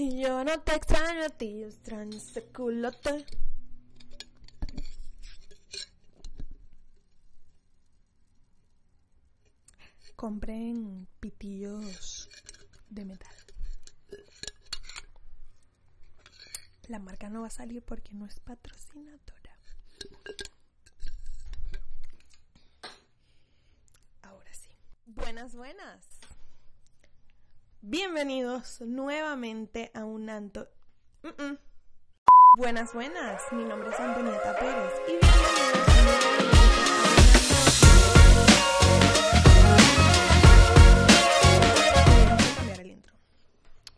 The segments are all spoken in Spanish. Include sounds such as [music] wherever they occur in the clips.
Y yo no te extraño a ti, yo extraño ese culote. Compren pitillos de metal. La marca no va a salir porque no es patrocinadora. Ahora sí. Buenas, buenas. Bienvenidos nuevamente a un Anto. Mm, mm. Buenas, buenas. Mi nombre es Antonieta Pérez y bienvenidos nuevamente.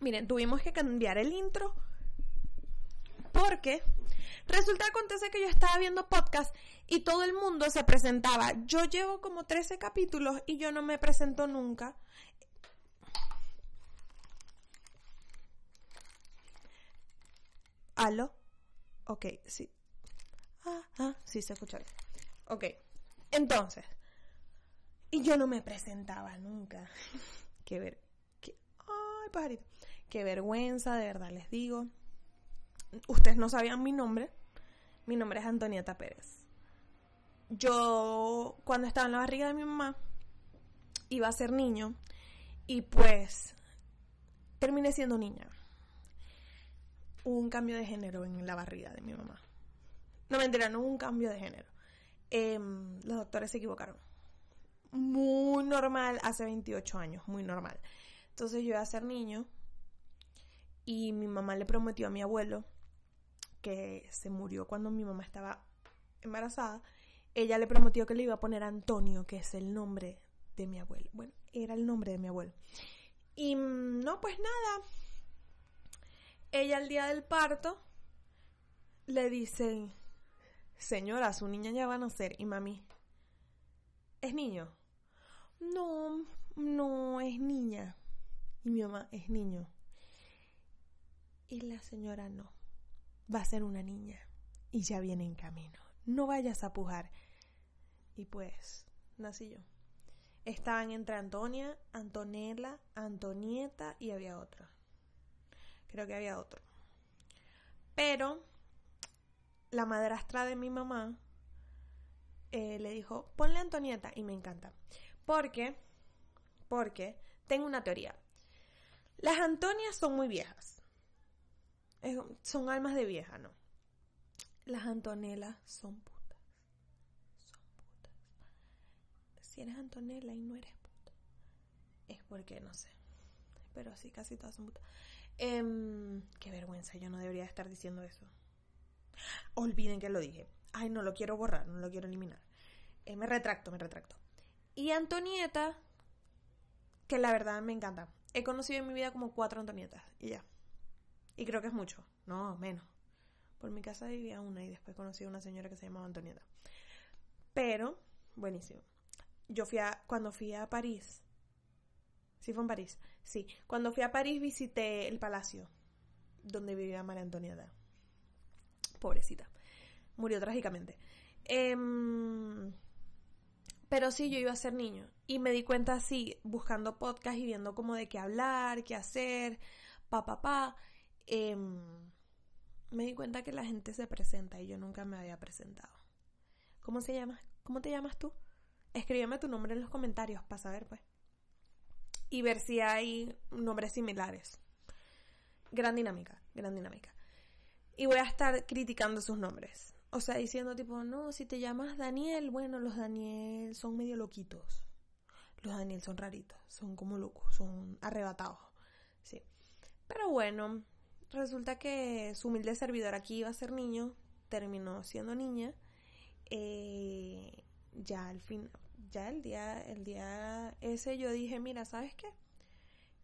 Miren, tuvimos que cambiar el intro porque resulta acontece que yo estaba viendo podcast y todo el mundo se presentaba. Yo llevo como 13 capítulos y yo no me presento nunca. ¿Aló? Ok, sí. Ah, ah, sí, se escucha bien. Ok, entonces. Y yo no me presentaba nunca. [laughs] Qué ver. Qué, ay, pajarito. Qué vergüenza, de verdad les digo. Ustedes no sabían mi nombre. Mi nombre es Antonieta Pérez. Yo, cuando estaba en la barriga de mi mamá, iba a ser niño. Y pues, terminé siendo niña un cambio de género en la barriga de mi mamá. No me entera, no un cambio de género. Em, los doctores se equivocaron. Muy normal, hace 28 años, muy normal. Entonces yo iba a ser niño y mi mamá le prometió a mi abuelo que se murió cuando mi mamá estaba embarazada. Ella le prometió que le iba a poner Antonio, que es el nombre de mi abuelo. Bueno, era el nombre de mi abuelo. Y mm, no, pues nada, ella el día del parto le dice, señora, su niña ya va a nacer. Y mami, ¿es niño? No, no, es niña. Y mi mamá, es niño. Y la señora no, va a ser una niña. Y ya viene en camino. No vayas a pujar. Y pues, nací yo. Estaban entre Antonia, Antonella, Antonieta y había otra. Creo que había otro. Pero la madrastra de mi mamá eh, le dijo, ponle Antonieta y me encanta. Porque, porque tengo una teoría. Las Antonias son muy viejas. son almas de vieja, ¿no? Las Antonelas son putas. Son putas. Si eres Antonella y no eres puta, es porque no sé. Pero sí, casi todas son putas. Em, qué vergüenza, yo no debería estar diciendo eso. Olviden que lo dije. Ay, no lo quiero borrar, no lo quiero eliminar. Eh, me retracto, me retracto. Y Antonieta, que la verdad me encanta. He conocido en mi vida como cuatro Antonietas y ya. Y creo que es mucho. No, menos. Por mi casa vivía una y después conocí a una señora que se llamaba Antonieta. Pero, buenísimo. Yo fui a, cuando fui a París, Sí, fue en París. Sí. Cuando fui a París visité el palacio donde vivía María Antonieta. Pobrecita. Murió trágicamente. Em, pero sí, yo iba a ser niño. Y me di cuenta así, buscando podcast y viendo como de qué hablar, qué hacer, pa, pa, pa. Em, me di cuenta que la gente se presenta y yo nunca me había presentado. ¿Cómo se llama? ¿Cómo te llamas tú? Escríbeme tu nombre en los comentarios para saber, pues y ver si hay nombres similares. Gran dinámica, gran dinámica. Y voy a estar criticando sus nombres. O sea, diciendo tipo, no, si te llamas Daniel, bueno, los Daniel son medio loquitos. Los Daniel son raritos, son como locos, son arrebatados. Sí. Pero bueno, resulta que su humilde servidor aquí iba a ser niño, terminó siendo niña. Eh, ya al fin, ya el día, el día ese yo dije, mira, ¿sabes qué?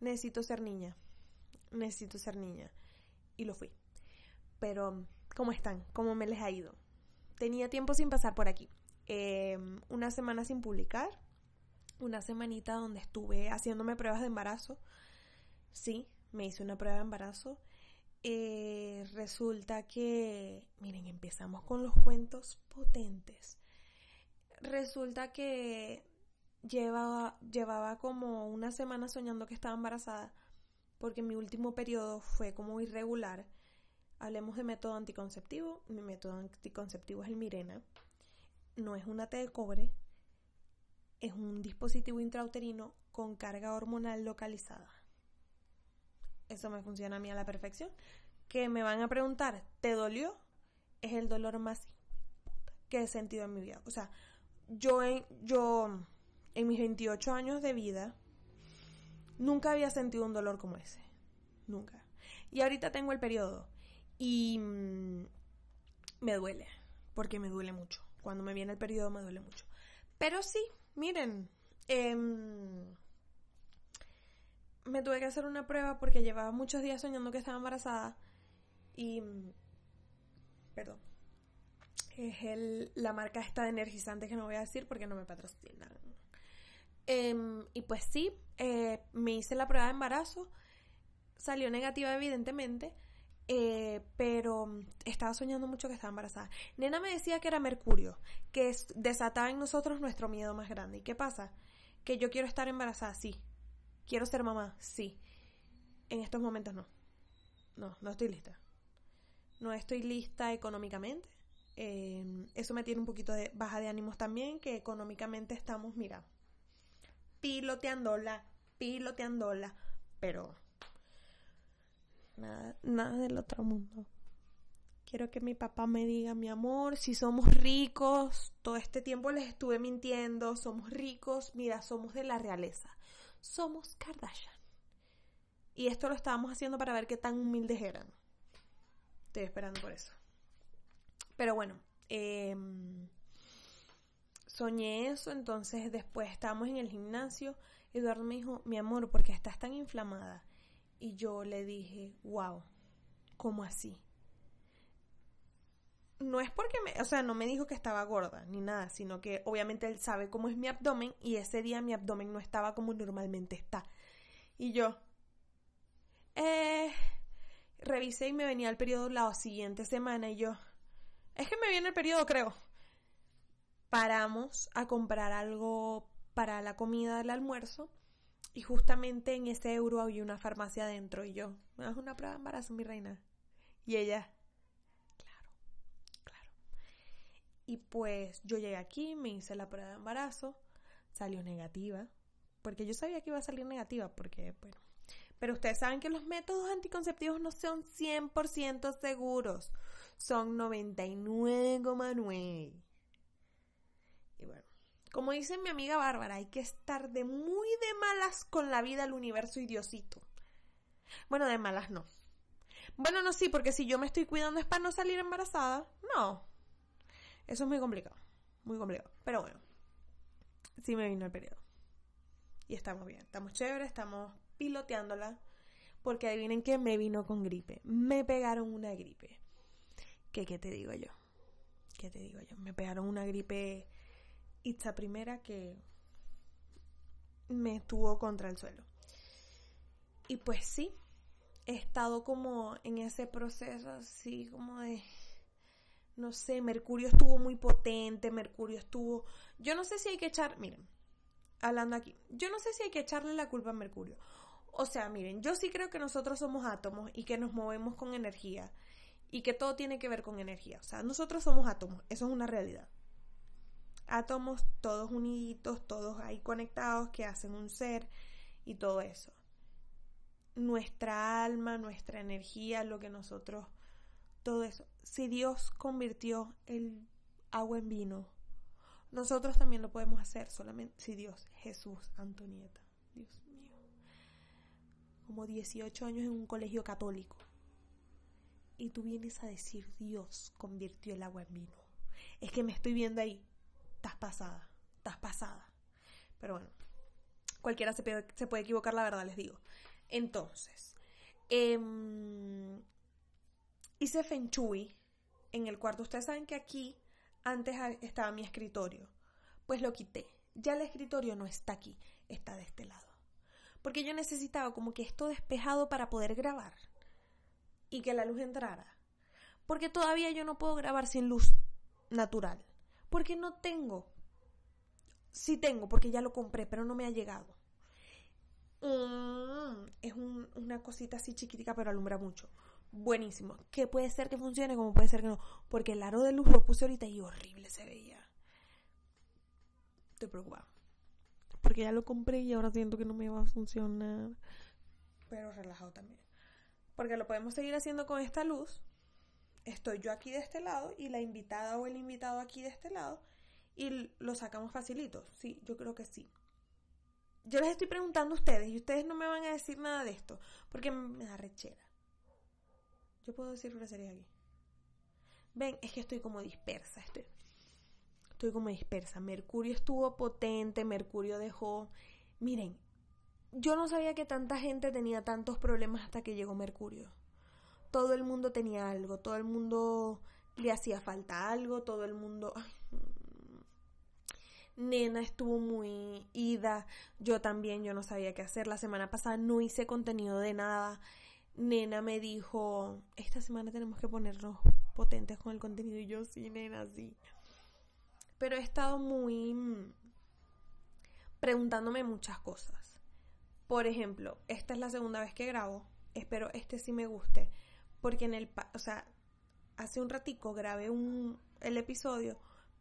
Necesito ser niña. Necesito ser niña. Y lo fui. Pero, ¿cómo están? ¿Cómo me les ha ido? Tenía tiempo sin pasar por aquí. Em, una semana sin publicar. Una semanita donde estuve haciéndome pruebas de embarazo. Sí, me hice una prueba de embarazo. Eh, resulta que, miren, empezamos con los cuentos potentes resulta que llevaba, llevaba como una semana soñando que estaba embarazada porque mi último periodo fue como irregular. Hablemos de método anticonceptivo. Mi método anticonceptivo es el Mirena. No es una T de cobre, es un dispositivo intrauterino con carga hormonal localizada. Eso me funciona a mí a la perfección. Que me van a preguntar, ¿te dolió? Es el dolor más que he sentido en mi vida. O sea, yo en, yo en mis 28 años de vida nunca había sentido un dolor como ese. Nunca. Y ahorita tengo el periodo y mm, me duele, porque me duele mucho. Cuando me viene el periodo me duele mucho. Pero sí, miren, em, me tuve que hacer una prueba porque llevaba muchos días soñando que estaba embarazada y... Perdón. Es el, la marca esta de energizante que no voy a decir porque no me patrocinan. Em, y pues sí, eh, me hice la prueba de embarazo. Salió negativa evidentemente. Eh, pero estaba soñando mucho que estaba embarazada. Nena me decía que era Mercurio, que desataba en nosotros nuestro miedo más grande. ¿Y qué pasa? Que yo quiero estar embarazada, sí. Quiero ser mamá, sí. En estos momentos no. No, no estoy lista. No estoy lista económicamente. Em, eso me tiene un poquito de baja de ánimos también, que económicamente estamos, mira, piloteándola, piloteándola, pero nada, nada del otro mundo. Quiero que mi papá me diga, mi amor, si somos ricos, todo este tiempo les estuve mintiendo, somos ricos, mira, somos de la realeza, somos Kardashian. Y esto lo estábamos haciendo para ver qué tan humildes eran. Estoy esperando por eso. Pero bueno, em, soñé eso, entonces después estábamos en el gimnasio. Eduardo me dijo, mi amor, ¿por qué estás tan inflamada? Y yo le dije, wow, ¿cómo así? No es porque me, o sea, no me dijo que estaba gorda ni nada, sino que obviamente él sabe cómo es mi abdomen y ese día mi abdomen no estaba como normalmente está. Y yo, eh, revisé y me venía el periodo la siguiente semana y yo, es que me viene el periodo, creo. Paramos a comprar algo para la comida del almuerzo y justamente en ese euro había una farmacia adentro y yo, me das una prueba de embarazo, mi reina. Y ella, claro, claro. Y pues yo llegué aquí, me hice la prueba de embarazo, salió negativa, porque yo sabía que iba a salir negativa, porque, bueno. Pero ustedes saben que los métodos anticonceptivos no son 100% seguros, son 99,9. Y bueno, como dice mi amiga Bárbara, hay que estar de muy de malas con la vida, el universo y Diosito. Bueno, de malas no. Bueno, no, sí, porque si yo me estoy cuidando es para no salir embarazada. No. Eso es muy complicado. Muy complicado. Pero bueno, sí me vino el periodo. Y estamos bien. Estamos chéveres, estamos piloteándola. Porque adivinen que me vino con gripe. Me pegaron una gripe. ¿Qué, qué te digo yo? ¿Qué te digo yo? Me pegaron una gripe esta primera que me estuvo contra el suelo. Y pues sí, he estado como en ese proceso así como de no sé, Mercurio estuvo muy potente, Mercurio estuvo, yo no sé si hay que echar, miren, hablando aquí, yo no sé si hay que echarle la culpa a Mercurio. O sea, miren, yo sí creo que nosotros somos átomos y que nos movemos con energía y que todo tiene que ver con energía. O sea, nosotros somos átomos, eso es una realidad átomos todos uniditos, todos ahí conectados que hacen un ser y todo eso. Nuestra alma, nuestra energía, lo que nosotros, todo eso. Si Dios convirtió el agua en vino, nosotros también lo podemos hacer, solamente si Dios, Jesús, Antonieta, Dios mío. Como 18 años en un colegio católico. Y tú vienes a decir, Dios convirtió el agua en vino. Es que me estoy viendo ahí, estás pasada, estás pasada. Pero bueno, cualquiera se, puede, equivocar, la verdad les digo. Entonces, eh, hice Feng Shui en el cuarto. Ustedes saben que aquí antes estaba mi escritorio. Pues lo quité. Ya el escritorio no está aquí, está de este lado. Porque yo necesitaba como que esto despejado para poder grabar y que la luz entrara. Porque todavía yo no puedo grabar sin luz natural. Porque no tengo. Sí tengo, porque ya lo compré, pero no me ha llegado. un, es un, una cosita así chiquitica, pero alumbra mucho. Buenísimo. Que puede ser que funcione, como puede ser que no. Porque el aro de luz lo puse ahorita y horrible se veía. Estoy preocupada. Porque ya lo compré y ahora siento que no me va a funcionar. Pero relajado también. Porque lo podemos seguir haciendo con esta luz. Estoy yo aquí de este lado y la invitada o el invitado aquí de este lado. Y lo sacamos facilito. Sí, yo creo que sí. Yo les estoy preguntando a ustedes y ustedes no me van a decir nada de esto. Porque me da rechera. Yo puedo decir grosería aquí. Ven, es que estoy como dispersa. Estoy, estoy como dispersa. Mercurio estuvo potente. Mercurio dejó. Miren, yo no sabía que tanta gente tenía tantos problemas hasta que llegó Mercurio. Todo el mundo tenía algo, todo el mundo le hacía falta algo, todo el mundo... Nena estuvo muy ida, yo también, yo no sabía qué hacer. La semana pasada no hice contenido de nada. Nena me dijo, esta semana tenemos que ponernos potentes con el contenido y yo sí, nena, sí. Pero he estado muy mm, preguntándome muchas cosas. Por ejemplo, esta es la segunda vez que grabo. Espero este sí me guste. Porque en el... O sea, hace un ratico grabé un, el episodio,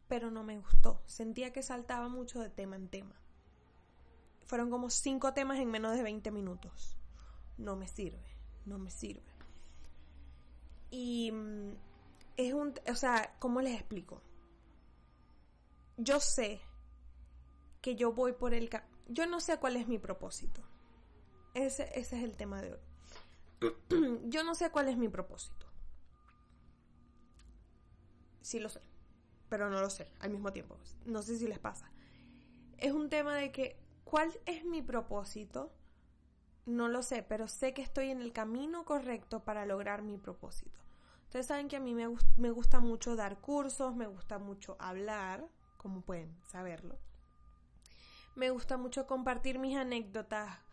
pero no me gustó. Sentía que saltaba mucho de tema en tema. Fueron como cinco temas en menos de 20 minutos. No me sirve, no me sirve. Y mm, es un... O sea, ¿cómo les explico? Yo sé que yo voy por el... Yo no sé cuál es mi propósito. Ese, es el tema de hoy. [clears throat] Yo no sé cuál es mi propósito. Sí lo sé, pero no lo sé al mismo tiempo. No sé si les pasa. Es un tema de que, ¿cuál es mi propósito? No lo sé, pero sé que estoy en el camino correcto para lograr mi propósito. Ustedes saben que a mí me, me gusta mucho dar cursos, me gusta mucho hablar, como pueden saberlo. Me gusta mucho compartir mis anécdotas,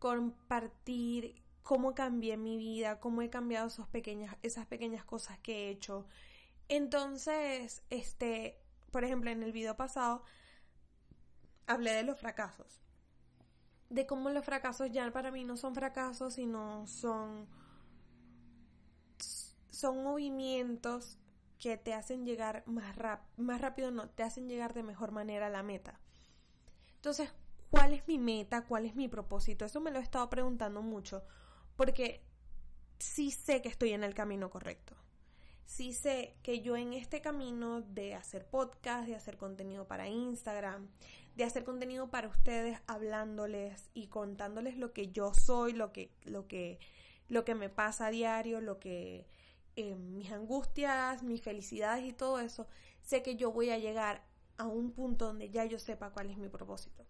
compartir cómo cambié mi vida, cómo he cambiado esas pequeñas, cosas que he hecho. Entonces, este, por ejemplo, en el video pasado hablé de los fracasos. De cómo los fracasos ya para mí no son fracasos, sino son son movimientos que te hacen llegar más, más rápido, no, te hacen llegar de mejor manera a la meta. Entonces, ¿cuál es mi meta? ¿Cuál es mi propósito? Eso me lo he estado preguntando mucho, porque sí sé que estoy en el camino correcto. Sí sé que yo en este camino de hacer podcast, de hacer contenido para Instagram, de hacer contenido para ustedes, hablándoles y contándoles lo que yo soy, lo que, lo que, lo que me pasa a diario, lo que eh, mis angustias, mis felicidades y todo eso, sé que yo voy a llegar a un punto donde ya yo sepa cuál es mi propósito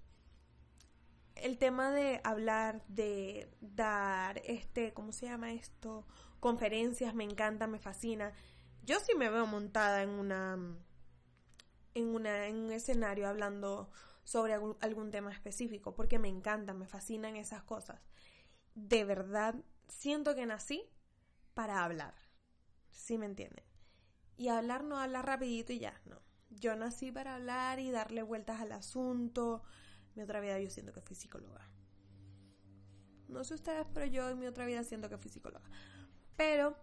el tema de hablar, de dar, este, ¿cómo se llama esto? Conferencias, me encanta, me fascina. Yo sí me veo montada en una, en una, en un escenario hablando sobre algún, algún tema específico, porque me encanta, me fascinan esas cosas. De verdad, siento que nací para hablar. ¿Sí me entienden? Y hablar no hablar rapidito y ya, no. Yo nací para hablar y darle vueltas al asunto, mi otra vida yo siento que fui psicóloga. No sé ustedes, pero yo en mi otra vida siento que fui psicóloga. Pero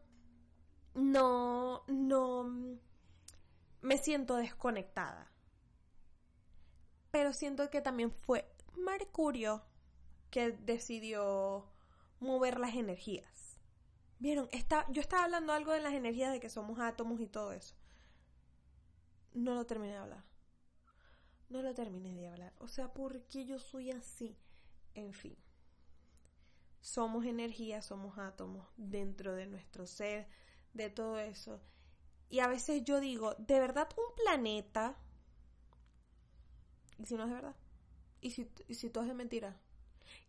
no, no me siento desconectada. Pero siento que también fue Mercurio que decidió mover las energías. ¿Vieron? yo estaba hablando algo de las energías, de que somos átomos y todo eso. No lo terminé de hablar. No lo terminé de hablar. O sea, ¿por qué yo soy así? En fin. Somos energía, somos átomos dentro de nuestro ser, de todo eso. Y a veces yo digo, ¿de verdad un planeta? ¿Y si no es de verdad? ¿Y si, y si todo es de mentira?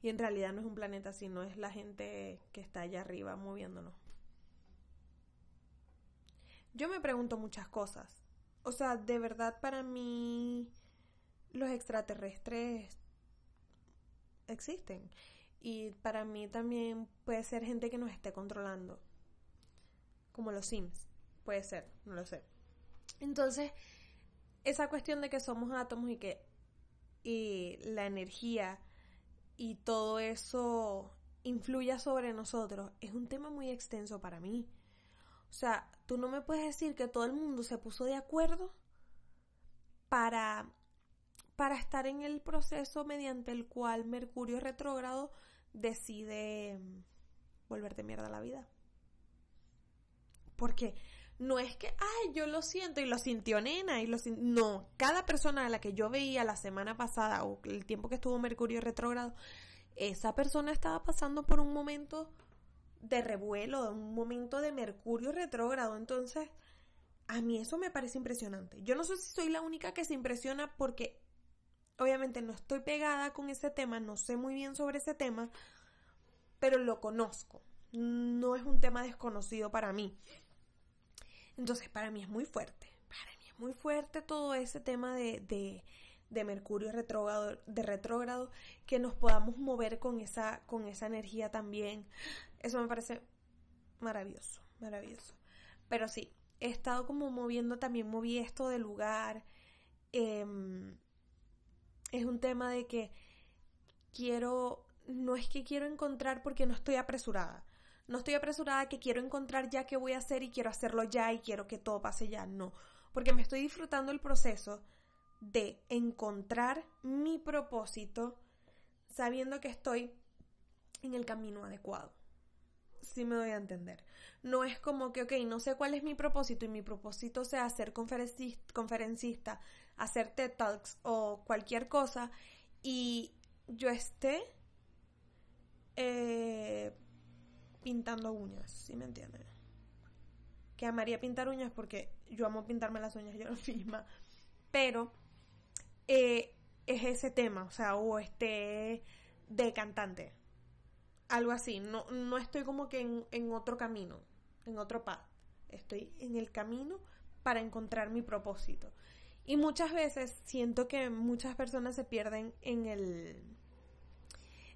Y en realidad no es un planeta, sino es la gente que está allá arriba moviéndonos. Yo me pregunto muchas cosas. O sea, de verdad para mí los extraterrestres existen. Y para mí también puede ser gente que nos esté controlando. Como los Sims. Puede ser, no lo sé. Entonces, esa cuestión de que somos átomos y que y la energía y todo eso influya sobre nosotros es un tema muy extenso para mí. O sea, tú no me puedes decir que todo el mundo se puso de acuerdo para, para estar en el proceso mediante el cual Mercurio retrógrado decide volverte mierda la vida. Porque no es que, ay, yo lo siento y lo sintió nena y lo No, cada persona a la que yo veía la semana pasada o el tiempo que estuvo Mercurio retrógrado, esa persona estaba pasando por un momento de revuelo, un momento de Mercurio retrógrado. Entonces, a mí eso me parece impresionante. Yo no sé si soy la única que se impresiona porque obviamente no estoy pegada con ese tema, no sé muy bien sobre ese tema, pero lo conozco. No es un tema desconocido para mí. Entonces, para mí es muy fuerte. Para mí es muy fuerte todo ese tema de, de, de Mercurio retrógrado, de retrógrado, que nos podamos mover con esa, con esa energía también. Eso me parece maravilloso, maravilloso. Pero sí, he estado como moviendo, también moví esto del lugar. Em, es un tema de que quiero, no es que quiero encontrar porque no estoy apresurada. No estoy apresurada que quiero encontrar ya qué voy a hacer y quiero hacerlo ya y quiero que todo pase ya. No, porque me estoy disfrutando el proceso de encontrar mi propósito sabiendo que estoy en el camino adecuado. Si me doy a entender. No es como que, ok, no sé cuál es mi propósito y mi propósito sea ser conferencista, hacer TED Talks o cualquier cosa y yo esté eh, pintando uñas, ¿sí me entienden? Que amaría pintar uñas porque yo amo pintarme las uñas [laughs] yo misma, pero eh, es ese tema, o sea, o este de cantante, algo así, no, no estoy como que en, en otro camino, en otro path, estoy en el camino para encontrar mi propósito. Y muchas veces siento que muchas personas se pierden en el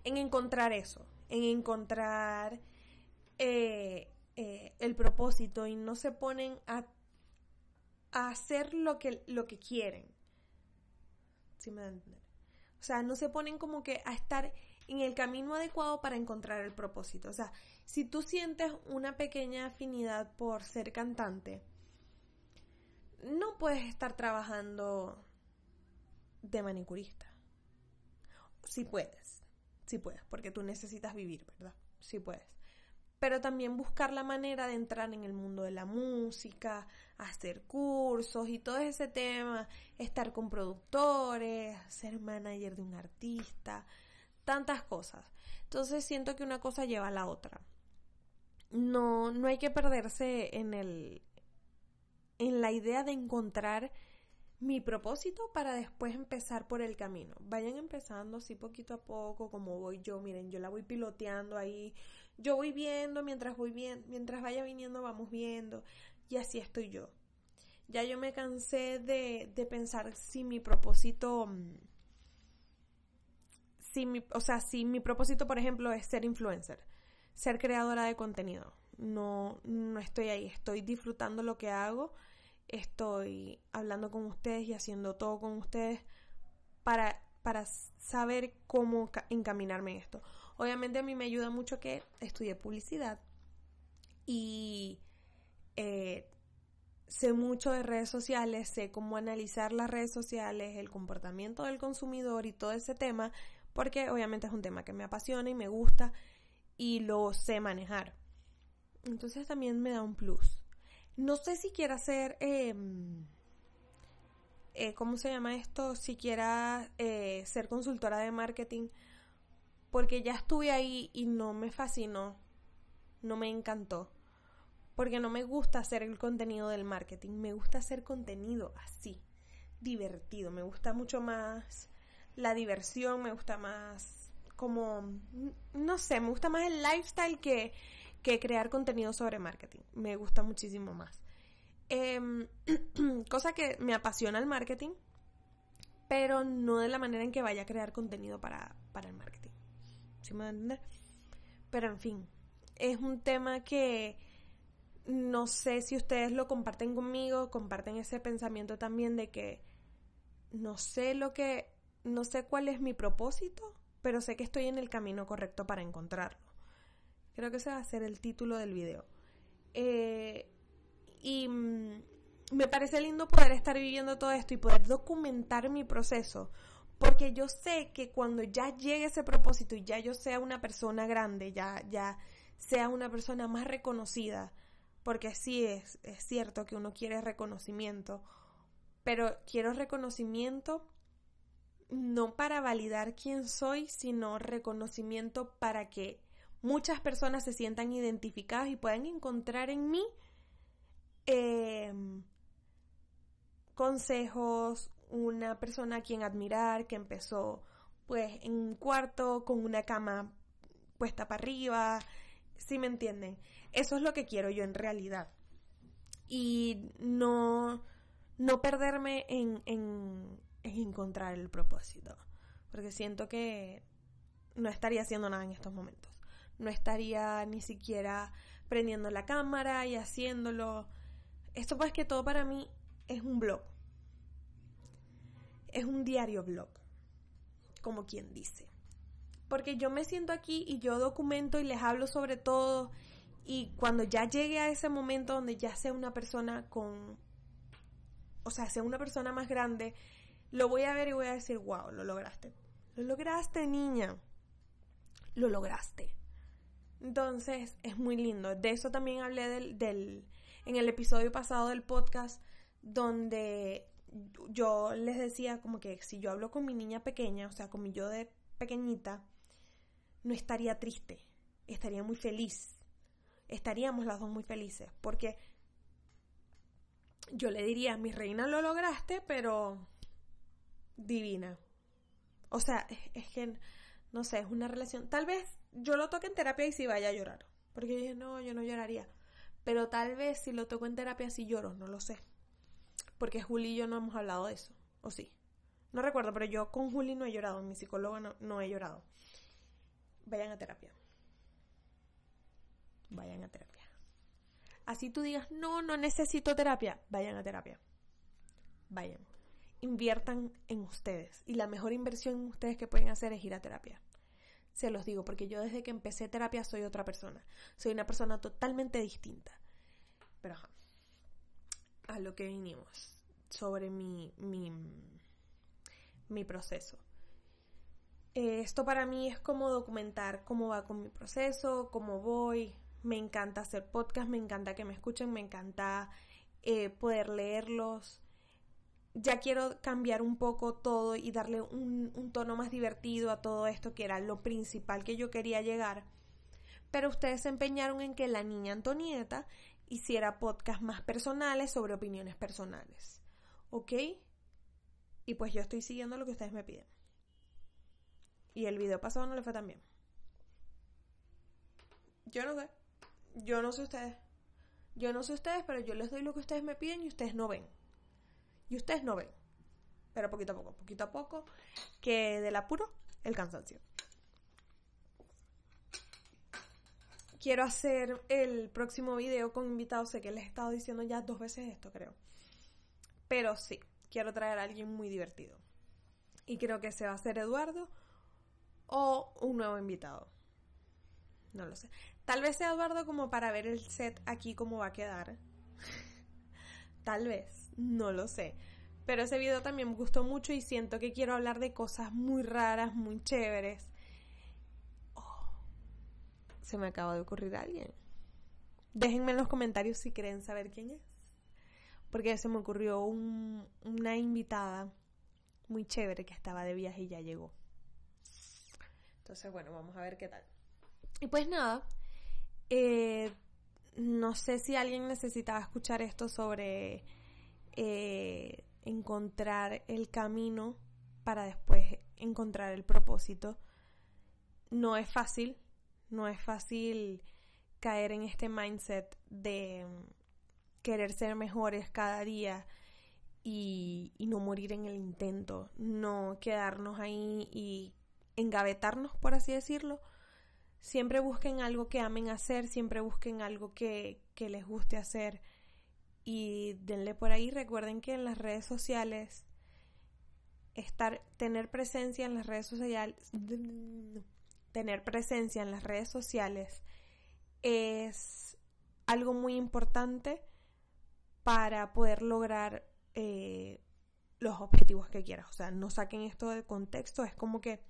en encontrar eso, en encontrar eh, eh, el propósito y no se ponen a, hacer lo que, lo que quieren. ¿Sí me O sea, no se ponen como que a estar en el camino adecuado para encontrar el propósito. O sea, si tú sientes una pequeña afinidad por ser cantante, no puedes estar trabajando de manicurista. Si puedes, si puedes, porque tú necesitas vivir, ¿verdad? Si puedes pero también buscar la manera de entrar en el mundo de la música, hacer cursos y todo ese tema, estar con productores, ser manager de un artista, tantas cosas. Entonces siento que una cosa lleva a la otra. No, no hay que perderse en el en la idea de encontrar mi propósito para después empezar por el camino. Vayan empezando así poquito a poco, como voy yo. Miren, yo la voy piloteando ahí yo voy viendo, mientras voy viendo, mientras vaya viniendo, vamos viendo. Y así estoy yo. Ya yo me cansé de, de pensar si mi propósito. Mm, si mi, o sea, si mi propósito, por ejemplo, es ser influencer, ser creadora de contenido. No, no estoy ahí, estoy disfrutando lo que hago, estoy hablando con ustedes y haciendo todo con ustedes para, para saber cómo encaminarme en esto. Obviamente a mí me ayuda mucho que estudié publicidad y eh, sé mucho de redes sociales, sé cómo analizar las redes sociales, el comportamiento del consumidor y todo ese tema, porque obviamente es un tema que me apasiona y me gusta y lo sé manejar. Entonces también me da un plus. No sé si quiera hacer, em, eh, ¿cómo se llama esto? Si quiera eh, ser consultora de marketing porque ya estuve ahí y no me fascinó, no me encantó, porque no me gusta hacer el contenido del marketing, me gusta hacer contenido así, divertido, me gusta mucho más la diversión, me gusta más como, no sé, me gusta más el lifestyle que, que crear contenido sobre marketing, me gusta muchísimo más. Em, [clears throat] cosa que me apasiona el marketing, pero no de la manera en que vaya a crear contenido para, para el marketing. Pero en fin, es un tema que no sé si ustedes lo comparten conmigo, comparten ese pensamiento también de que no sé lo que, no sé cuál es mi propósito, pero sé que estoy en el camino correcto para encontrarlo. Creo que ese va a ser el título del video. Eh, y mm, me parece lindo poder estar viviendo todo esto y poder documentar mi proceso. Porque yo sé que cuando ya llegue ese propósito y ya yo sea una persona grande, ya, ya sea una persona más reconocida, porque sí es, es cierto que uno quiere reconocimiento, pero quiero reconocimiento no para validar quién soy, sino reconocimiento para que muchas personas se sientan identificadas y puedan encontrar en mí em, consejos, una persona a quien admirar, que empezó pues en un cuarto con una cama puesta para arriba, si me entienden? Eso es lo que quiero yo en realidad. Y no, no perderme en, en, en encontrar el propósito. Porque siento que no estaría haciendo nada en estos momentos. No estaría ni siquiera prendiendo la cámara y haciéndolo. Esto pues que todo para mí es un blog. Es un diario blog. Como quien dice. Porque yo me siento aquí y yo documento y les hablo sobre todo. Y cuando ya llegue a ese momento donde ya sea una persona con... O sea, sea una persona más grande lo voy a ver y voy a decir, wow, lo lograste. Lo lograste, niña. Lo lograste. Entonces, es muy lindo. De eso también hablé del, del, en el episodio pasado del podcast, donde yo les decía como que si yo hablo con mi niña pequeña, o sea, con mi yo de pequeñita, no estaría triste, estaría muy feliz. Estaríamos las dos muy felices, porque yo le diría, mi reina lo lograste, pero divina. O sea, es, que, no sé, es una relación. Tal vez yo lo toque en terapia y si vaya a llorar. Porque no, yo no lloraría. Pero tal vez si lo toco en terapia sí lloro, no lo sé. Porque Juli y yo no hemos hablado de eso. ¿O sí? No recuerdo, pero yo con Juli no he llorado. Mi psicóloga no, no he llorado. Vayan a terapia. Vayan a terapia. Así tú digas, no, no necesito terapia. Vayan a terapia. Vayan inviertan en ustedes. Y la mejor inversión en ustedes que pueden hacer es ir a terapia. Se los digo, porque yo desde que empecé terapia soy otra persona. Soy una persona totalmente distinta. Pero a lo que vinimos sobre mi, mi, mi proceso. Eh, esto para mí es como documentar cómo va con mi proceso, cómo voy. Me encanta hacer podcast, me encanta que me escuchen, me encanta eh, poder leerlos, ya quiero cambiar un poco todo y darle un, tono más divertido a todo esto, que era lo principal que yo quería llegar. Pero ustedes se empeñaron en que la niña Antonieta hiciera podcasts más personales sobre opiniones personales. ¿Ok? Y pues yo estoy siguiendo lo que ustedes me piden. Y el video pasado no le fue tan bien. Yo no sé. Yo no sé ustedes. Yo no sé ustedes, pero yo les doy lo que ustedes me piden y ustedes no ven. Y ustedes no ven. Pero poquito a poco, poquito a poco, que del apuro, el cansancio. Quiero hacer el próximo video con invitados. Sé que les he estado diciendo ya dos veces esto, creo. Pero sí, quiero traer a alguien muy divertido. Y creo que se va a ser Eduardo o un nuevo invitado. No lo sé. Tal vez sea Eduardo como para ver el set aquí cómo va a quedar. [laughs] Tal vez no lo sé. Pero ese video también me gustó mucho y siento que quiero hablar de cosas muy raras, muy chéveres. Oh, se me acaba de ocurrir alguien. Déjenme en los comentarios si quieren saber quién es. Porque se me ocurrió una invitada muy chévere que estaba de viaje y ya llegó. Entonces, bueno, vamos a ver qué tal. Y pues nada, eh, no sé si alguien necesitaba escuchar esto sobre eh, encontrar el camino para después encontrar el propósito. No es fácil, no es fácil caer en este mindset de querer ser mejores cada día y, y, no morir en el intento, no quedarnos ahí y engavetarnos, por así decirlo. Siempre busquen algo que amen hacer, siempre busquen algo que, que les guste hacer y denle por ahí. Recuerden que en las redes sociales estar, tener presencia en las redes sociales, tener presencia en las redes sociales es algo muy importante para poder lograr eh, los objetivos que quieras. O sea, no saquen esto de contexto, es como que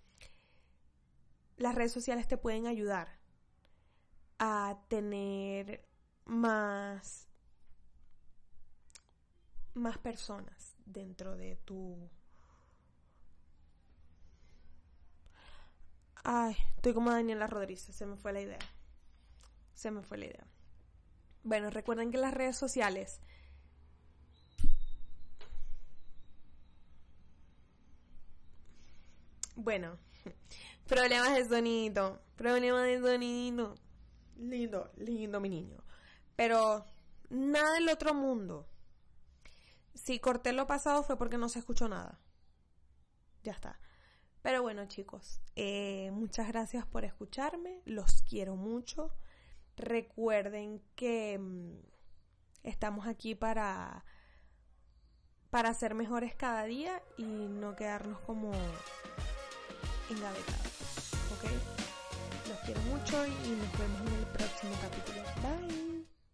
las redes sociales te pueden ayudar a tener más más personas dentro de tu Ay, estoy como Daniela Rodríguez, se me fue la idea. Se me fue la idea. Bueno, recuerden que las redes sociales Bueno, [laughs] problemas de sonido, problemas de sonido. Lindo, lindo mi niño. Pero nada del otro mundo. Si corté lo pasado fue porque no se escuchó nada. Ya está. Pero bueno chicos, eh, muchas gracias por escucharme, los quiero mucho. Recuerden que mm, estamos aquí para, para ser mejores cada día y no quedarnos como engavetados. ¿Ok? Los quiero mucho y nos vemos en el próximo capítulo. Bye.